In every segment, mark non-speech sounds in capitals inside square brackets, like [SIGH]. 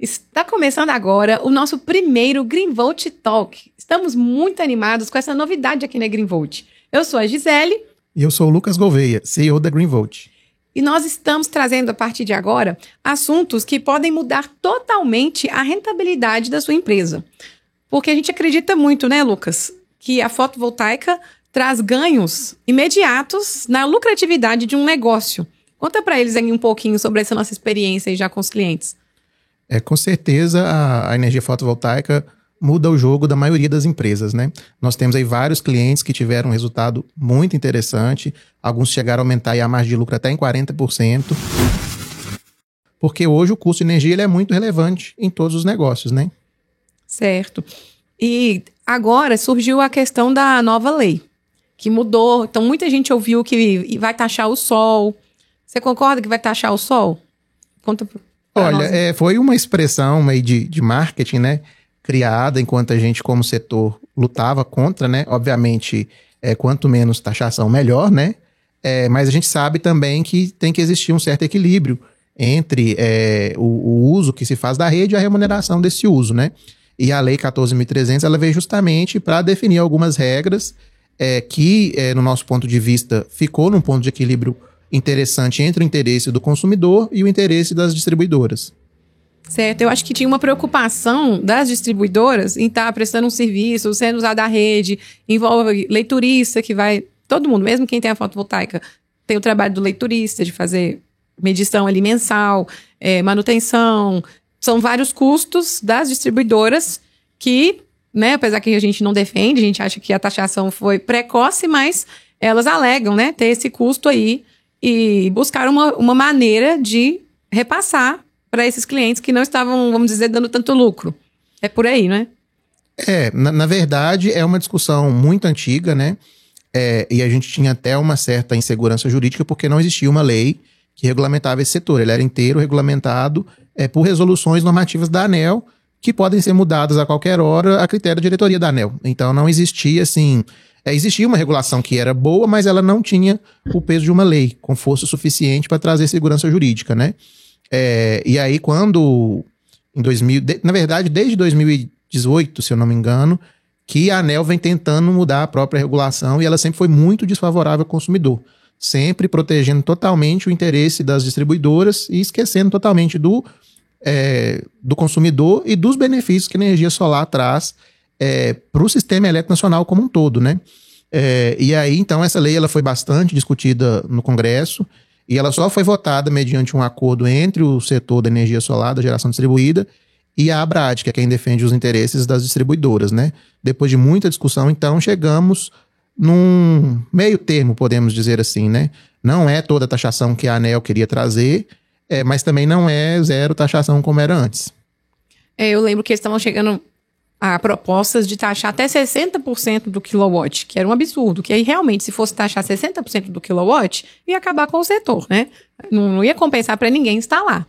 Está começando agora o nosso primeiro Greenvolt Talk. Estamos muito animados com essa novidade aqui na Greenvolt. Eu sou a Gisele. E eu sou o Lucas Gouveia, CEO da Greenvolt. E nós estamos trazendo a partir de agora assuntos que podem mudar totalmente a rentabilidade da sua empresa. Porque a gente acredita muito, né, Lucas, que a fotovoltaica traz ganhos imediatos na lucratividade de um negócio. Conta para eles aí um pouquinho sobre essa nossa experiência já com os clientes. É, com certeza a, a energia fotovoltaica muda o jogo da maioria das empresas, né? Nós temos aí vários clientes que tiveram um resultado muito interessante, alguns chegaram a aumentar a margem de lucro até em 40%, porque hoje o custo de energia ele é muito relevante em todos os negócios, né? Certo. E agora surgiu a questão da nova lei, que mudou. Então muita gente ouviu que vai taxar o sol. Você concorda que vai taxar o sol? Conta Olha, é, foi uma expressão meio de, de marketing, né? Criada enquanto a gente, como setor, lutava contra, né? Obviamente, é, quanto menos taxação, melhor, né? É, mas a gente sabe também que tem que existir um certo equilíbrio entre é, o, o, uso que se faz da rede e a remuneração desse uso, né? E a Lei 14.300, ela veio justamente para definir algumas regras é, que, é, no nosso ponto de vista, ficou num ponto de equilíbrio interessante entre o interesse do consumidor e o interesse das distribuidoras. Certo, eu acho que tinha uma preocupação das distribuidoras em estar tá prestando um serviço, sendo usado a rede, envolve leiturista que vai. Todo mundo, mesmo quem tem a fotovoltaica, tem o trabalho do leiturista, de fazer medição ali mensal, é, manutenção. São vários custos das distribuidoras que, né, apesar que a gente não defende, a gente acha que a taxação foi precoce, mas elas alegam, né, ter esse custo aí e buscar uma, uma maneira de repassar para esses clientes que não estavam, vamos dizer, dando tanto lucro. É por aí, né? É, na, na verdade, é uma discussão muito antiga, né? É, e a gente tinha até uma certa insegurança jurídica porque não existia uma lei que regulamentava esse setor. Ele era inteiro regulamentado é, por resoluções normativas da ANEL, que podem ser mudadas a qualquer hora a critério da diretoria da ANEL. Então não existia, assim, é, existia uma regulação que era boa, mas ela não tinha o peso de uma lei, com força suficiente para trazer segurança jurídica, né? É, e aí, quando, em 2000, de, na verdade, desde 2018, se eu não me engano, que a ANEL vem tentando mudar a própria regulação e ela sempre foi muito desfavorável ao consumidor, sempre protegendo totalmente o interesse das distribuidoras e esquecendo totalmente do, é, do consumidor e dos benefícios que a energia solar traz é, para o sistema elétrico nacional como um todo, né? É, e aí, então, essa lei ela foi bastante discutida no Congresso e ela só foi votada mediante um acordo entre o setor da energia solar, da geração distribuída, e a Abrad, que é quem defende os interesses das distribuidoras, né? Depois de muita discussão, então, chegamos num meio termo, podemos dizer assim, né? Não é toda a taxação que a ANEL queria trazer, é, mas também não é zero taxação como era antes. É, eu lembro que eles estavam chegando a propostas de taxar até 60% do kilowatt, que era um absurdo, que aí realmente se fosse taxar 60% do kilowatt, ia acabar com o setor, né? Não, não ia compensar para ninguém instalar.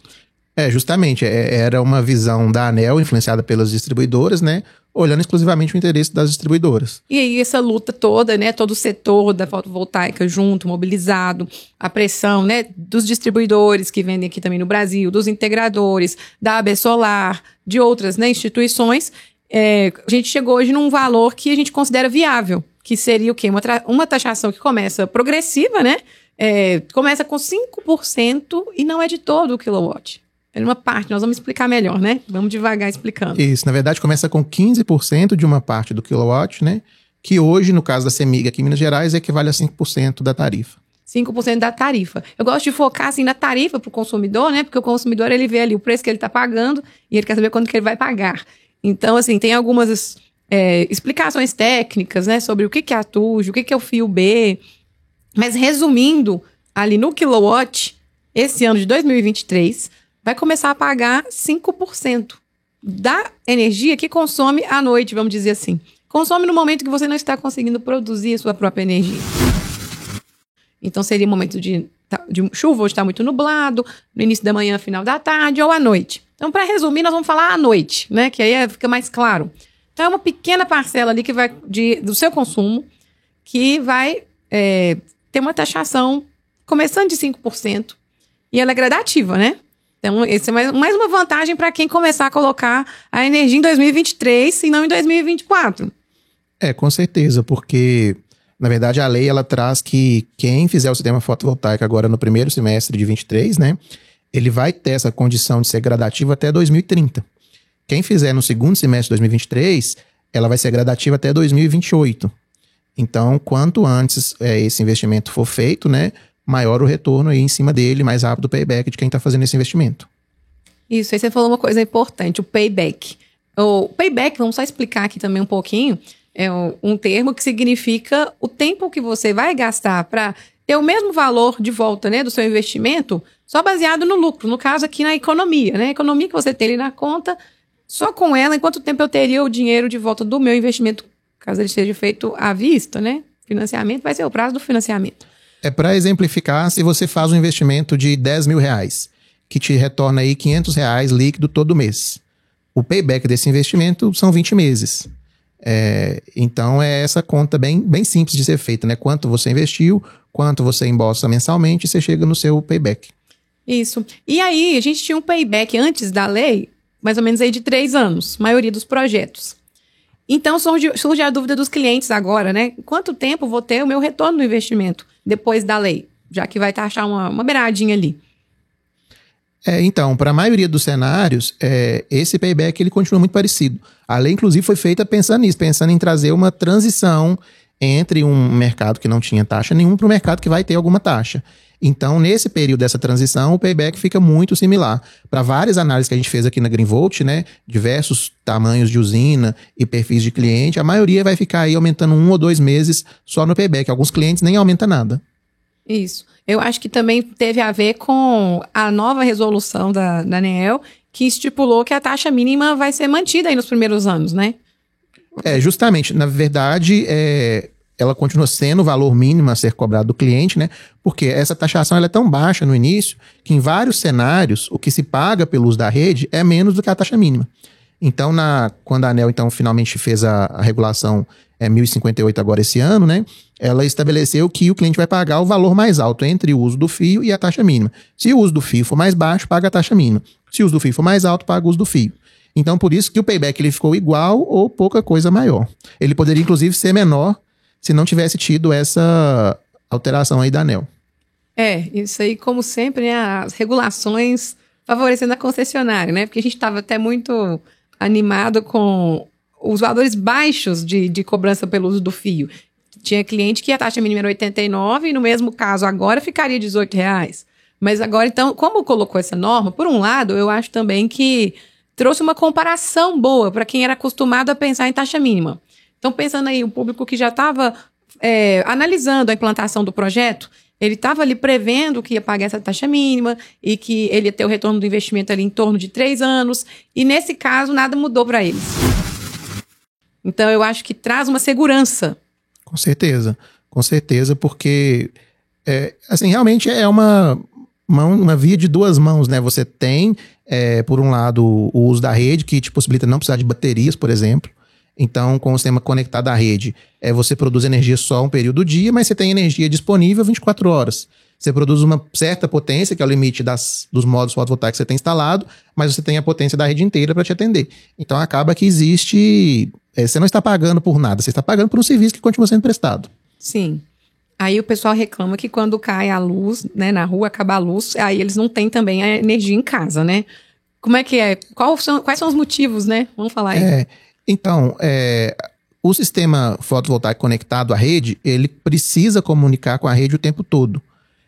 É, justamente, é, era uma visão da ANEL, influenciada pelas distribuidoras, né? Olhando exclusivamente o interesse das distribuidoras. E aí, essa luta toda, né? Todo o setor da fotovoltaica junto, mobilizado, a pressão, né? Dos distribuidores que vendem aqui também no Brasil, dos integradores, da AB Solar, de outras né, instituições é, a gente chegou hoje num valor que a gente considera viável, que seria o quê? Uma, uma taxação que começa progressiva, né? É, começa com 5% e não é de todo o kilowatt. É uma parte, nós vamos explicar melhor, né? Vamos devagar explicando. Isso, na verdade, começa com 15% de uma parte do kilowatt, né? Que hoje, no caso da CEMIG aqui em Minas Gerais, equivale a 5% da tarifa. 5% da tarifa. Eu gosto de focar assim na tarifa para o consumidor, né? Porque o consumidor ele vê ali o preço que ele está pagando e ele quer saber quanto que ele vai pagar. Então, assim, tem algumas é, explicações técnicas, né, sobre o que, que é a TUJ, o que, que é o fio B. Mas resumindo, ali no kilowatt, esse ano de 2023, vai começar a pagar 5% da energia que consome à noite, vamos dizer assim. Consome no momento que você não está conseguindo produzir a sua própria energia. Então seria momento de, de chuva, hoje está muito nublado, no início da manhã, final da tarde ou à noite. Então, para resumir, nós vamos falar à noite, né? Que aí é, fica mais claro. Então, é uma pequena parcela ali que vai de, do seu consumo que vai é, ter uma taxação começando de 5%. E ela é gradativa, né? Então, esse é mais, mais uma vantagem para quem começar a colocar a energia em 2023 e não em 2024. É, com certeza, porque na verdade a lei ela traz que quem fizer o sistema fotovoltaico agora no primeiro semestre de 23, né, ele vai ter essa condição de ser gradativo até 2030. Quem fizer no segundo semestre de 2023, ela vai ser gradativa até 2028. Então, quanto antes é, esse investimento for feito, né, maior o retorno aí em cima dele, mais rápido o payback de quem está fazendo esse investimento. Isso, aí você falou uma coisa importante, o payback. O payback, vamos só explicar aqui também um pouquinho, é um termo que significa o tempo que você vai gastar para ter o mesmo valor de volta né, do seu investimento, só baseado no lucro. No caso aqui na economia, né? A economia que você tem ali na conta, só com ela, em quanto tempo eu teria o dinheiro de volta do meu investimento, caso ele seja feito à vista, né? Financiamento vai ser o prazo do financiamento. É para exemplificar, se você faz um investimento de 10 mil reais, que te retorna aí 500 reais líquido todo mês. O payback desse investimento são 20 meses. É, então é essa conta bem, bem simples de ser feita, né? Quanto você investiu, quanto você embolsa mensalmente, você chega no seu payback. Isso. E aí, a gente tinha um payback antes da lei, mais ou menos aí de três anos, maioria dos projetos. Então surge, surge a dúvida dos clientes agora, né? Quanto tempo vou ter o meu retorno no investimento depois da lei? Já que vai taxar uma, uma beiradinha ali. É, então, para a maioria dos cenários, é, esse payback ele continua muito parecido. A lei, inclusive, foi feita pensando nisso, pensando em trazer uma transição entre um mercado que não tinha taxa nenhuma para um mercado que vai ter alguma taxa. Então, nesse período dessa transição, o payback fica muito similar. Para várias análises que a gente fez aqui na Greenvolt, né, diversos tamanhos de usina e perfis de cliente, a maioria vai ficar aí aumentando um ou dois meses só no payback. Alguns clientes nem aumenta nada. Isso. Eu acho que também teve a ver com a nova resolução da, da ANEEL, que estipulou que a taxa mínima vai ser mantida aí nos primeiros anos, né? É, justamente. Na verdade, é, ela continua sendo o valor mínimo a ser cobrado do cliente, né? Porque essa taxação ela é tão baixa no início que em vários cenários o que se paga pelo uso da rede é menos do que a taxa mínima. Então, na, quando a ANEL então finalmente fez a, a regulação é, 1058 agora esse ano, né? Ela estabeleceu que o cliente vai pagar o valor mais alto entre o uso do fio e a taxa mínima. Se o uso do fio for mais baixo, paga a taxa mínima. Se o uso do fio for mais alto, paga o uso do fio. Então, por isso que o payback ele ficou igual ou pouca coisa maior. Ele poderia, inclusive, ser menor se não tivesse tido essa alteração aí da ANEL. É, isso aí, como sempre, né, as regulações favorecendo a concessionária, né? Porque a gente estava até muito animado com os valores baixos de, de cobrança pelo uso do fio. Tinha cliente que a taxa mínima era 89 e no mesmo caso agora ficaria 18 reais. Mas agora, então, como colocou essa norma, por um lado, eu acho também que trouxe uma comparação boa para quem era acostumado a pensar em taxa mínima. Então, pensando aí, o público que já estava é, analisando a implantação do projeto, ele estava ali prevendo que ia pagar essa taxa mínima e que ele ia ter o retorno do investimento ali em torno de três anos. E nesse caso, nada mudou para eles. Então, eu acho que traz uma segurança. Com certeza, com certeza, porque é, assim realmente é uma, uma, uma, via de duas mãos, né? Você tem, é, por um lado, o uso da rede que te possibilita não precisar de baterias, por exemplo. Então, com o sistema conectado à rede, é, você produz energia só um período do dia, mas você tem energia disponível 24 horas. Você produz uma certa potência, que é o limite das, dos modos fotovoltaicos que você tem instalado, mas você tem a potência da rede inteira para te atender. Então, acaba que existe. É, você não está pagando por nada, você está pagando por um serviço que continua sendo prestado. Sim. Aí o pessoal reclama que quando cai a luz, né, na rua, acaba a luz, aí eles não têm também a energia em casa, né? Como é que é? São, quais são os motivos, né? Vamos falar aí. É, então, é, o sistema fotovoltaico conectado à rede, ele precisa comunicar com a rede o tempo todo.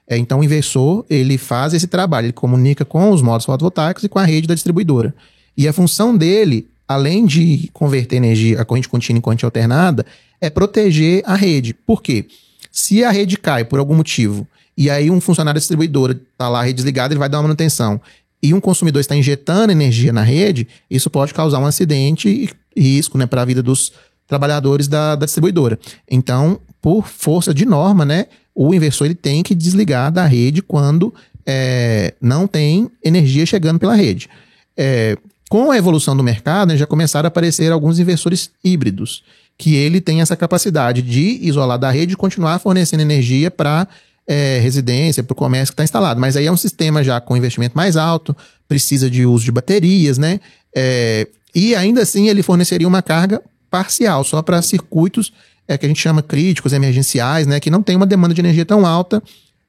É, então, o inversor, ele faz esse trabalho, ele comunica com os modos fotovoltaicos e com a rede da distribuidora. E a função dele, além de converter energia a corrente contínua em corrente alternada, é proteger a rede. Por quê? Se a rede cai por algum motivo e aí um funcionário da distribuidora está lá, desligada, ele vai dar uma manutenção e um consumidor está injetando energia na rede, isso pode causar um acidente e risco né, para a vida dos trabalhadores da, da, distribuidora. Então, por força de norma, né, o inversor ele tem que desligar da rede quando é, não tem energia chegando pela rede. É, com a evolução do mercado, né, já começaram a aparecer alguns inversores híbridos, que ele tem essa capacidade de isolar da rede e continuar fornecendo energia para é, residência, para o comércio que está instalado. Mas aí é um sistema já com investimento mais alto, precisa de uso de baterias, né? É, e ainda assim ele forneceria uma carga parcial, só para circuitos é, que a gente chama críticos, emergenciais, né? Que não tem uma demanda de energia tão alta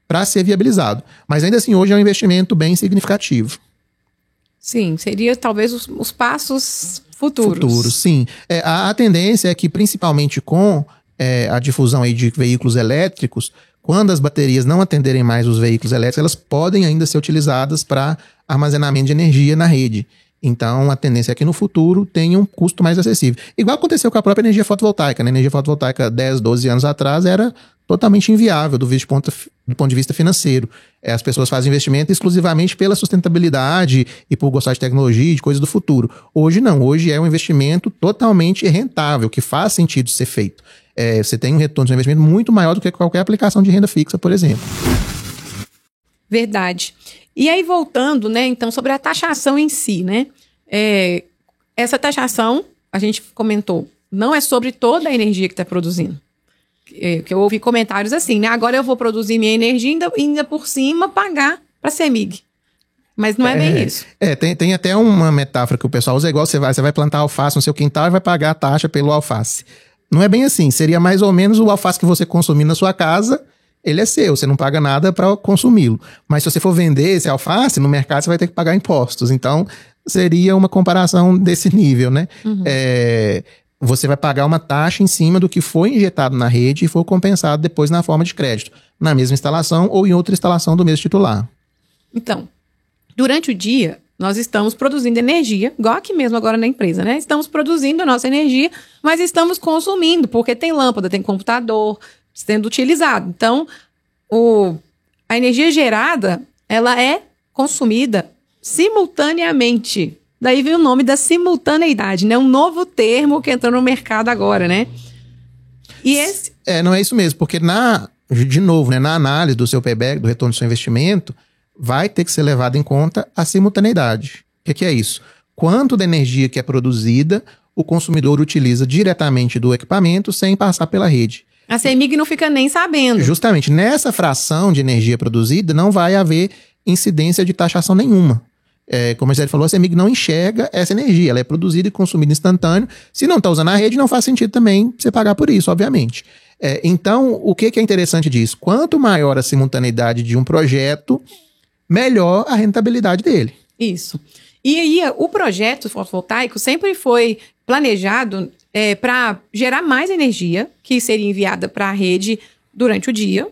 para ser viabilizado. Mas ainda assim, hoje é um investimento bem significativo. Sim, seria talvez os, os passos futuros. Futuros, sim. É, a, a, tendência é que, principalmente com é, a difusão aí de veículos elétricos, quando as baterias não atenderem mais os veículos elétricos, elas podem ainda ser utilizadas para armazenamento de energia na rede. Então, a tendência é que no futuro tenha um custo mais acessível. Igual aconteceu com a própria energia fotovoltaica. Né? A energia fotovoltaica 10, 12 anos atrás era totalmente inviável do, ponto, do ponto de vista financeiro. É, as pessoas fazem investimento exclusivamente pela sustentabilidade e por gostar de tecnologia e de coisas do futuro. Hoje não, hoje é um investimento totalmente rentável, que faz sentido ser feito. É, você tem um retorno de investimento muito maior do que qualquer aplicação de renda fixa, por exemplo. Verdade. E aí, voltando, né, então, sobre a taxação em si, né? É, essa taxação, a gente comentou, não é sobre toda a energia que está produzindo. É, que eu ouvi comentários assim, né? Agora eu vou produzir minha energia e ainda, ainda por cima pagar para a CEMIG. Mas não é, é, bem isso. É, tem, tem até uma metáfora que o pessoal usa, igual você vai, você vai plantar alface no seu quintal e vai pagar a taxa pelo alface. Não é bem assim. Seria mais ou menos o alface que você consumir na sua casa, ele é seu, você não paga nada para consumi-lo. Mas se você for vender esse alface no mercado, você vai ter que pagar impostos. Então, seria uma comparação desse nível, né? Uhum. É, você vai pagar uma taxa em cima do que foi injetado na rede e for compensado depois na forma de crédito, na mesma instalação ou em outra instalação do mesmo titular. Então, durante o dia, nós estamos produzindo energia, igual aqui mesmo agora na empresa, né? Estamos produzindo a nossa energia, mas estamos consumindo, porque tem lâmpada, tem computador sendo utilizado. Então, o, a energia gerada, ela é consumida simultaneamente Daí vem o nome da simultaneidade, né? Um novo termo que entrou no mercado agora, né? E esse. É, não é isso mesmo, porque na. De novo, né, na análise do seu payback, do retorno do seu investimento, vai ter que ser levado em conta a simultaneidade. O que, que é isso? Quanto da energia que é produzida o consumidor utiliza diretamente do equipamento sem passar pela rede. A CEMIG não fica nem sabendo. Justamente, nessa fração de energia produzida não vai haver incidência de taxação nenhuma. É, como a gente falou, a CEMIG não enxerga essa energia, ela é produzida e consumida instantâneo. Se não está usando a rede, não faz sentido também você pagar por isso, obviamente. É, então, o que, que é interessante disso? Quanto maior a simultaneidade de um projeto, melhor a rentabilidade dele. Isso. E aí, o projeto fotovoltaico sempre foi planejado é, para gerar mais energia, que seria enviada para a rede durante o dia.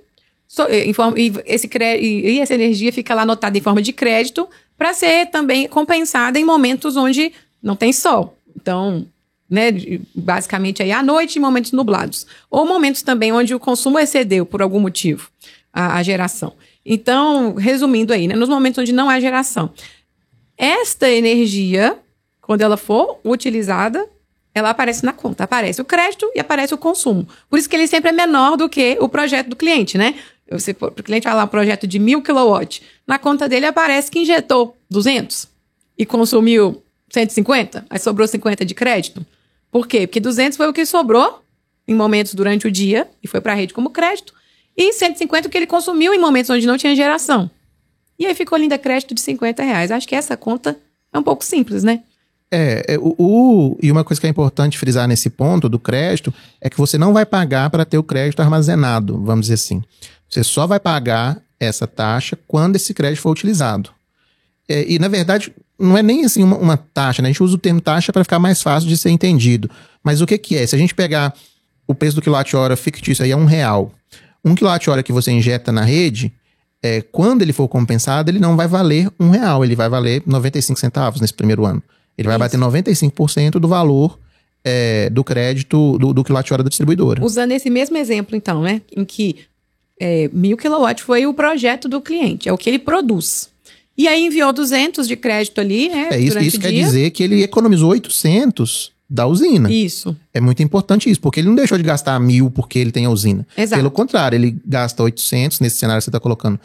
So, em forma, e, esse, e essa energia fica lá anotada em forma de crédito para ser também compensada em momentos onde não tem sol. Então, né, basicamente aí à noite em momentos nublados. Ou momentos também onde o consumo excedeu por algum motivo a, a geração. Então, resumindo aí, né, nos momentos onde não há geração. Esta energia, quando ela for utilizada, ela aparece na conta. Aparece o crédito e aparece o consumo. Por isso que ele sempre é menor do que o projeto do cliente, né? O cliente lá um projeto de mil kW, na conta dele aparece que injetou 200 e consumiu 150, aí sobrou 50 de crédito. Por quê? Porque 200 foi o que sobrou em momentos durante o dia e foi para a rede como crédito, e 150 o que ele consumiu em momentos onde não tinha geração. E aí ficou linda crédito de 50 reais. Acho que essa conta é um pouco simples, né? É, é o, o, e uma coisa que é importante frisar nesse ponto do crédito é que você não vai pagar para ter o crédito armazenado, vamos dizer assim. Você só vai pagar essa taxa quando esse crédito for utilizado. É, e, na verdade, não é nem assim uma, uma, taxa, né? A gente usa o termo taxa para ficar mais fácil de ser entendido. Mas o que, que é? Se a gente pegar o preço do quilowatt-hora fictício aí é um real. Um quilowatt-hora que você injeta na rede, é, quando ele for compensado, ele não vai valer um real, ele vai valer 95 centavos nesse primeiro ano. Ele vai Isso. bater 95% do valor é, do crédito do, do quilowatt-hora da distribuidora. Usando esse mesmo exemplo, então, né? Em que é, mil quilowatts foi o projeto do cliente, é o que ele produz. E aí enviou 200 de crédito ali, né? É isso, isso quer dizer que ele economizou 800 da usina. Isso. É muito importante isso, porque ele não deixou de gastar mil porque ele tem a usina. Exato. Pelo contrário, ele gasta 800 nesse cenário que você está colocando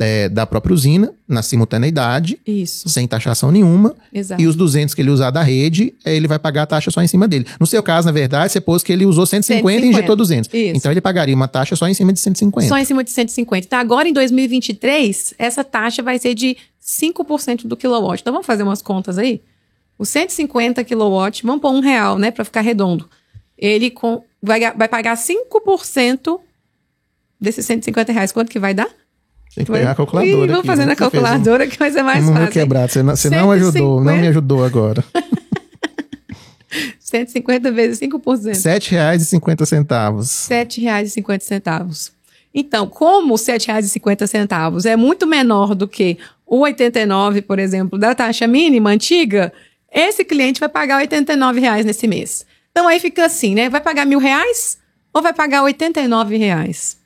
é, da própria usina, na simultaneidade, Isso, sem taxação nenhuma. exato. E os 200 que ele usar da rede, eh, ele vai pagar a taxa só em cima dele. No seu caso, na verdade, você pôs que ele usou 150, e 150. injetou 200. Isso. Então ele pagaria uma taxa só em cima de 150. Só em cima de 150. Então, agora em 2023, essa taxa vai ser de 5% do quilowatt. Então, vamos fazer umas contas aí? Os 150 quilowatt, vamos pôr um real, né, para ficar redondo. Ele com- vai, vai pagar 5% desses 150 reais. Quanto que vai dar? Tem que pegar a calculadora. Ih, vamos aqui, fazer né? na calculadora que vai ser mais fácil. quebrado. Você não, você não ajudou, não me 150. ajudou agora. [LAUGHS] 150 vezes 5%. R$ 7,50. R$ 7,50. Então, como R$ 7,50 é muito menor do que o 89, por exemplo, da taxa mínima antiga, esse cliente vai pagar 89 reais nesse mês. Então aí fica assim, né? Vai pagar mil reais ou vai pagar 89 reais?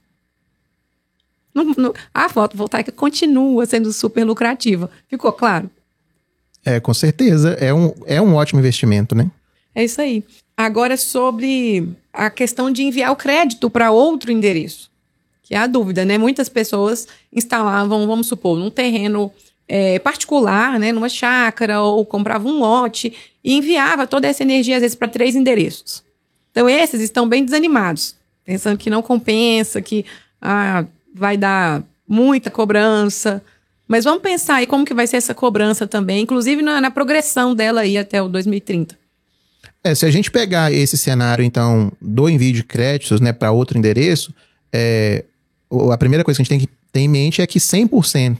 Não- não- a fotovoltaica continua sendo super lucrativa. Ficou claro? É, com certeza. É um, é um ótimo investimento, né? É isso aí. Agora, sobre a questão de enviar o crédito para outro endereço, que é a dúvida, né? Muitas pessoas instalavam, vamos supor, num terreno é, particular, né? Numa chácara, ou compravam um lote e enviava toda essa energia, às vezes, para três endereços. Então, esses estão bem desanimados, pensando que não compensa, que ah, vai dar muita cobrança. Mas vamos pensar aí como que vai ser essa cobrança também, inclusive na, na progressão dela aí até o 2030. É, se a gente pegar esse cenário, então, do envio de créditos né, para outro endereço, é, a primeira coisa que a gente tem que ter em mente é que 100%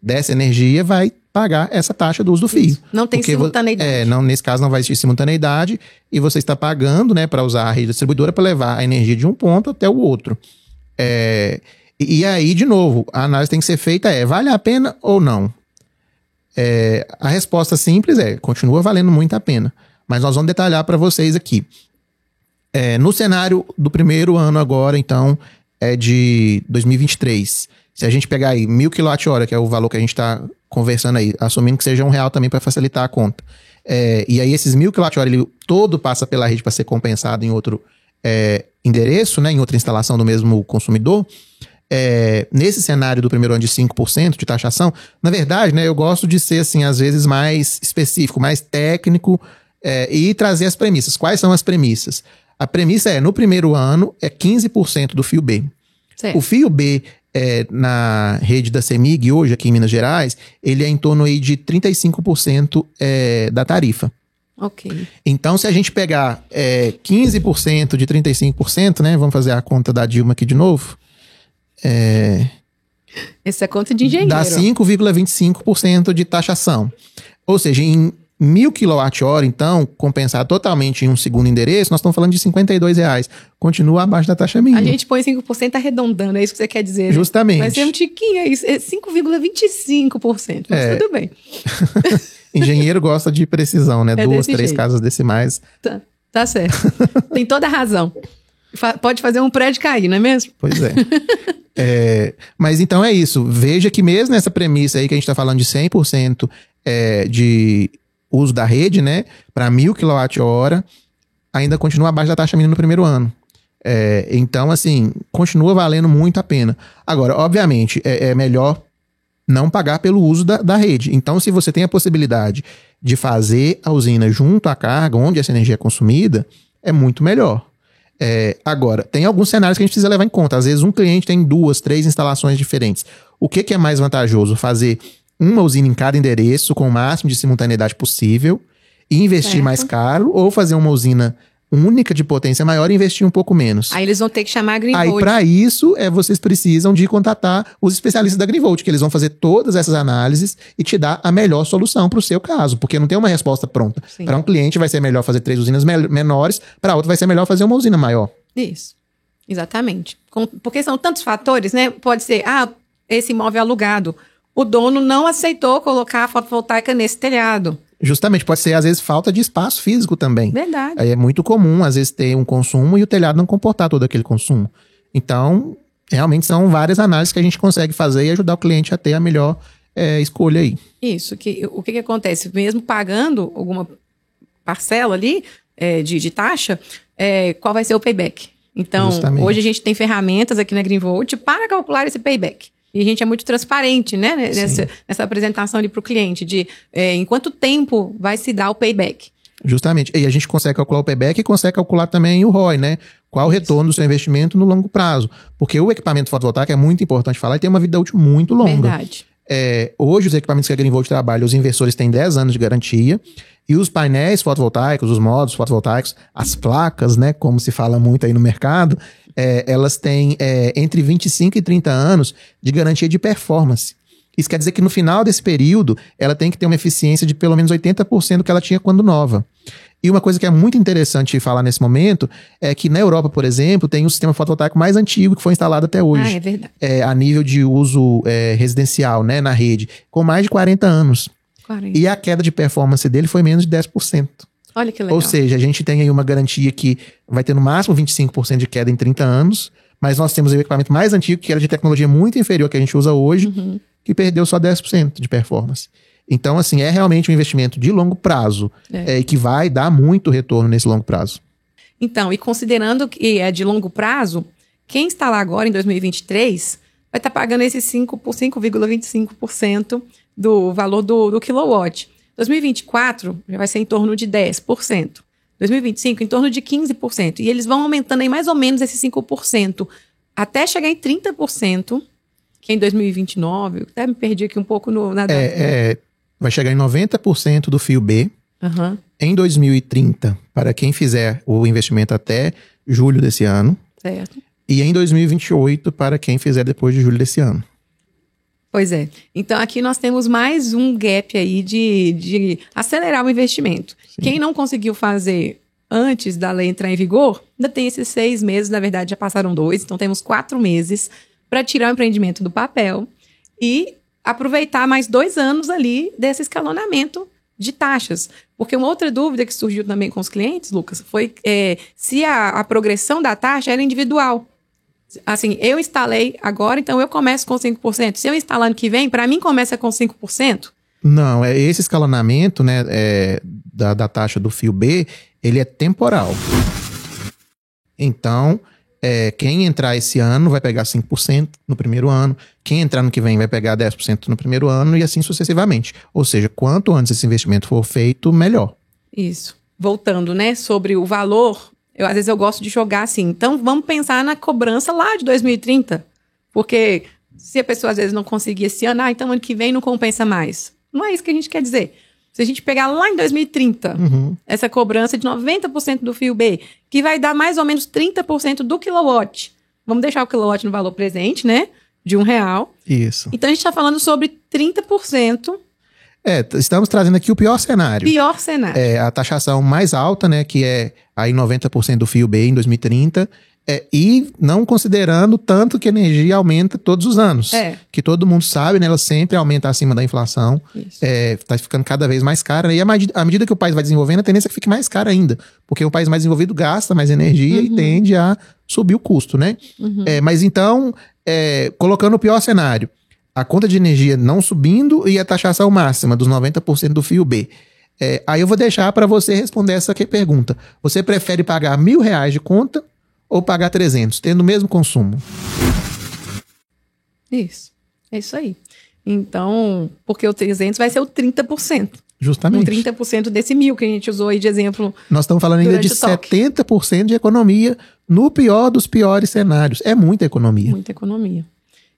dessa energia vai pagar essa taxa do uso do fio. Não tem simultaneidade. É, não, nesse caso não vai existir simultaneidade e você está pagando né, para usar a rede distribuidora para levar a energia de um ponto até o outro. É, e, aí, de novo, a análise tem que ser feita é, vale a pena ou não? É, a resposta simples é, continua valendo muito a pena. Mas nós vamos detalhar para vocês aqui. É, no cenário do primeiro ano agora, então, é de 2023. Se a gente pegar aí mil kWh, que é o valor que a gente está conversando aí, assumindo que seja um real também para facilitar a conta. É, e aí esses mil kWh, ele todo passa pela rede para ser compensado em outro é, endereço, né, em outra instalação do mesmo consumidor. É, nesse cenário do primeiro ano de 5% de taxação, na verdade, né, eu gosto de ser, assim, às vezes mais específico, mais técnico é, e trazer as premissas. Quais são as premissas? A premissa é, no primeiro ano, é 15% do fio B. O fio B é, na rede da CEMIG, hoje aqui em Minas Gerais, ele é em torno aí de 35% é, da tarifa. Ok. Então, se a gente pegar é, 15% de 35%, né? Vamos fazer a conta da Dilma aqui de novo. Essa é conta de engenheiro. Dá 5,25% de taxação. Ou seja, em mil kWh, então, compensar totalmente em um segundo endereço, nós estamos falando de 52 reais. Continua abaixo da taxa mínima. A gente põe 5% arredondando, é isso que você quer dizer. né? Justamente. Vai ser um tiquinho, é isso, é 5,25%. Mas É. tudo bem. [LAUGHS] Engenheiro gosta de precisão, né? É Duas, três jeito. casas decimais. Tá, tá certo. Tem toda a razão. Fa- pode fazer um prédio cair, não é mesmo? Pois é. [LAUGHS] É, mas então é isso. Veja que mesmo nessa premissa aí que a gente está falando de 100% é, de uso da rede, né, para mil kWh, ainda continua abaixo da taxa mínima no primeiro ano. É, então, assim, continua valendo muito a pena. Agora, obviamente, é, é melhor não pagar pelo uso da, da rede. Então, se você tem a possibilidade de fazer a usina junto à carga, onde essa energia é consumida, é muito melhor. É, agora, tem alguns cenários que a gente precisa levar em conta. Às vezes, um cliente tem duas, três instalações diferentes. O que, que é mais vantajoso? Fazer uma usina em cada endereço, com o máximo de simultaneidade possível, e investir Certo. mais caro, ou fazer uma usina única de potência maior e investir um pouco menos. Aí eles vão ter que chamar a Aí, Greenvolt. para isso, é, vocês precisam de contatar os especialistas da Greenvolt, que eles vão fazer todas essas análises e te dar a melhor solução para o seu caso, porque não tem uma resposta pronta. Para um cliente vai ser melhor fazer três usinas me- menores, para outro vai ser melhor fazer uma usina maior. Isso. Exatamente. Com- porque são tantos fatores, né? Pode ser, ah, esse imóvel é alugado. O dono não aceitou colocar a fotovoltaica nesse telhado. Justamente, pode ser, às vezes, falta de espaço físico também. Verdade. É muito comum, às vezes, ter um consumo e o telhado não comportar todo aquele consumo. Então, realmente são várias análises que a gente consegue fazer e ajudar o cliente a ter a melhor é, escolha aí. Isso, que, o que, que acontece? Mesmo pagando alguma parcela ali é, de, de taxa, é, qual vai ser o payback? Então, Justamente. hoje a gente tem ferramentas aqui na Greenvolt para calcular esse payback. E a gente é muito transparente, né? Nessa, nessa apresentação ali para o cliente, de é, em quanto tempo vai se dar o payback. Justamente. E a gente consegue calcular o payback e consegue calcular também o ROI, né? Qual o retorno do seu investimento no longo prazo. Porque o equipamento fotovoltaico é muito importante falar e tem uma vida útil muito longa. Verdade. É, hoje, os equipamentos que a Greenvolt trabalha, os inversores têm 10 anos de garantia. E os painéis fotovoltaicos, os modos fotovoltaicos, as placas, né, como se fala muito aí no mercado, é, elas têm é, entre 25 e 30 anos de garantia de performance. Isso quer dizer que no final desse período, ela tem que ter uma eficiência de pelo menos 80% do que ela tinha quando nova. E uma coisa que é muito interessante falar nesse momento é que na Europa, por exemplo, tem o sistema fotovoltaico mais antigo que foi instalado até hoje. Ah, é verdade. É, a nível de uso é, residencial, né, na rede, com mais de 40 anos. 40. E a queda de performance dele foi menos de 10%. Olha que legal. Ou seja, a gente tem aí uma garantia que vai ter no máximo 25% de queda em 30 anos, mas nós temos aí o equipamento mais antigo, que era de tecnologia muito inferior que a gente usa hoje, Uhum. que perdeu só 10% de performance. Então, assim, é realmente um investimento de longo prazo É. é, e que vai dar muito retorno nesse longo prazo. Então, e considerando que é de longo prazo, quem instalar agora em 2023 vai estar pagando esses 5 por 5,25% do valor do, do kilowatt. 2024 já vai ser em torno de 10%. 2025 em torno de 15%. E eles vão aumentando aí mais ou menos esses 5% até chegar em 30%, que é em 2029. Até me perdi aqui um pouco no, na data. É, é, vai chegar em 90% do fio B Aham, em 2030, para quem fizer o investimento até julho desse ano, certo. e em 2028 para quem fizer depois de julho desse ano. Pois é. Então aqui nós temos mais um gap aí de, de acelerar o investimento. Quem não conseguiu fazer antes da lei entrar em vigor, ainda tem esses seis meses, na verdade já passaram dois, então temos quatro meses para tirar o empreendimento do papel e aproveitar mais dois anos ali desse escalonamento de taxas. Porque uma outra dúvida que surgiu também com os clientes, Lucas, foi é, se a, a progressão da taxa era individual. Assim, eu instalei agora, então eu começo com 5%. Se eu instalar ano que vem, para mim começa com 5%? Não, é esse escalonamento né, é, da, da taxa do fio B, ele é temporal. Então, é, quem entrar esse ano vai pegar 5% no primeiro ano, quem entrar no que vem vai pegar 10% no primeiro ano e assim sucessivamente. Ou seja, quanto antes esse investimento for feito, melhor. Isso. Voltando, né, sobre o valor, eu, às vezes eu gosto de jogar assim. Então, vamos pensar na cobrança lá de 2030. Porque se a pessoa às vezes não conseguir esse ano, ah, então ano que vem não compensa mais. Não é isso que a gente quer dizer. Se a gente pegar lá em 2030, Uhum. essa cobrança de 90% do fio B, que vai dar mais ou menos 30% do kilowatt. Vamos deixar o kilowatt no valor presente, né? De um real. Isso. Então a gente está falando sobre 30% É, estamos trazendo aqui o pior cenário. pior cenário. É, a taxação mais alta, né, que é aí 90% do fio B em 2030, é, e não considerando tanto que a energia aumenta todos os anos. É. Que todo mundo sabe, né, ela sempre aumenta acima da inflação, Isso. é, tá ficando cada vez mais cara, e à medi- à medida que o país vai desenvolvendo, a tendência é que fique mais cara ainda, porque o país mais desenvolvido gasta mais energia e tende a subir o custo, né? É, mas então, é, colocando o pior cenário, a conta de energia não subindo e a taxação máxima dos 90% do fio B. É, aí eu vou deixar para você responder essa aqui pergunta. Você prefere pagar mil reais de conta ou pagar 300, tendo o mesmo consumo? Isso. É isso aí. Então, porque o 300 vai ser o 30%. Um Justamente. 30% desse mil que a gente usou aí de exemplo. Nós estamos falando ainda de o toque. 70% de economia no pior dos piores cenários. É muita economia. Muita economia.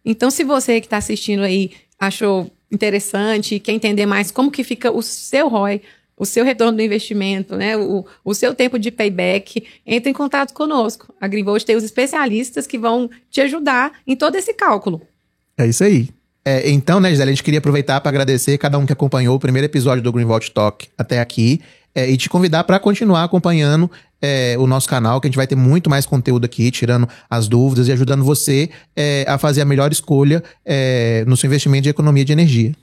Então, se você que está assistindo aí achou interessante quer entender mais como que fica o seu ROI, o seu retorno do investimento, né, o, o seu tempo de payback, entre em contato conosco. A Greenvolt tem os especialistas que vão te ajudar em todo esse cálculo. É isso aí. É, então, né, Gisele, a gente queria aproveitar para agradecer cada um que acompanhou o primeiro episódio do Greenwald Talk até aqui é, e te convidar para continuar acompanhando é, o nosso canal, que a gente vai ter muito mais conteúdo aqui, tirando as dúvidas e ajudando você é, a fazer a melhor escolha é, no seu investimento de economia de energia.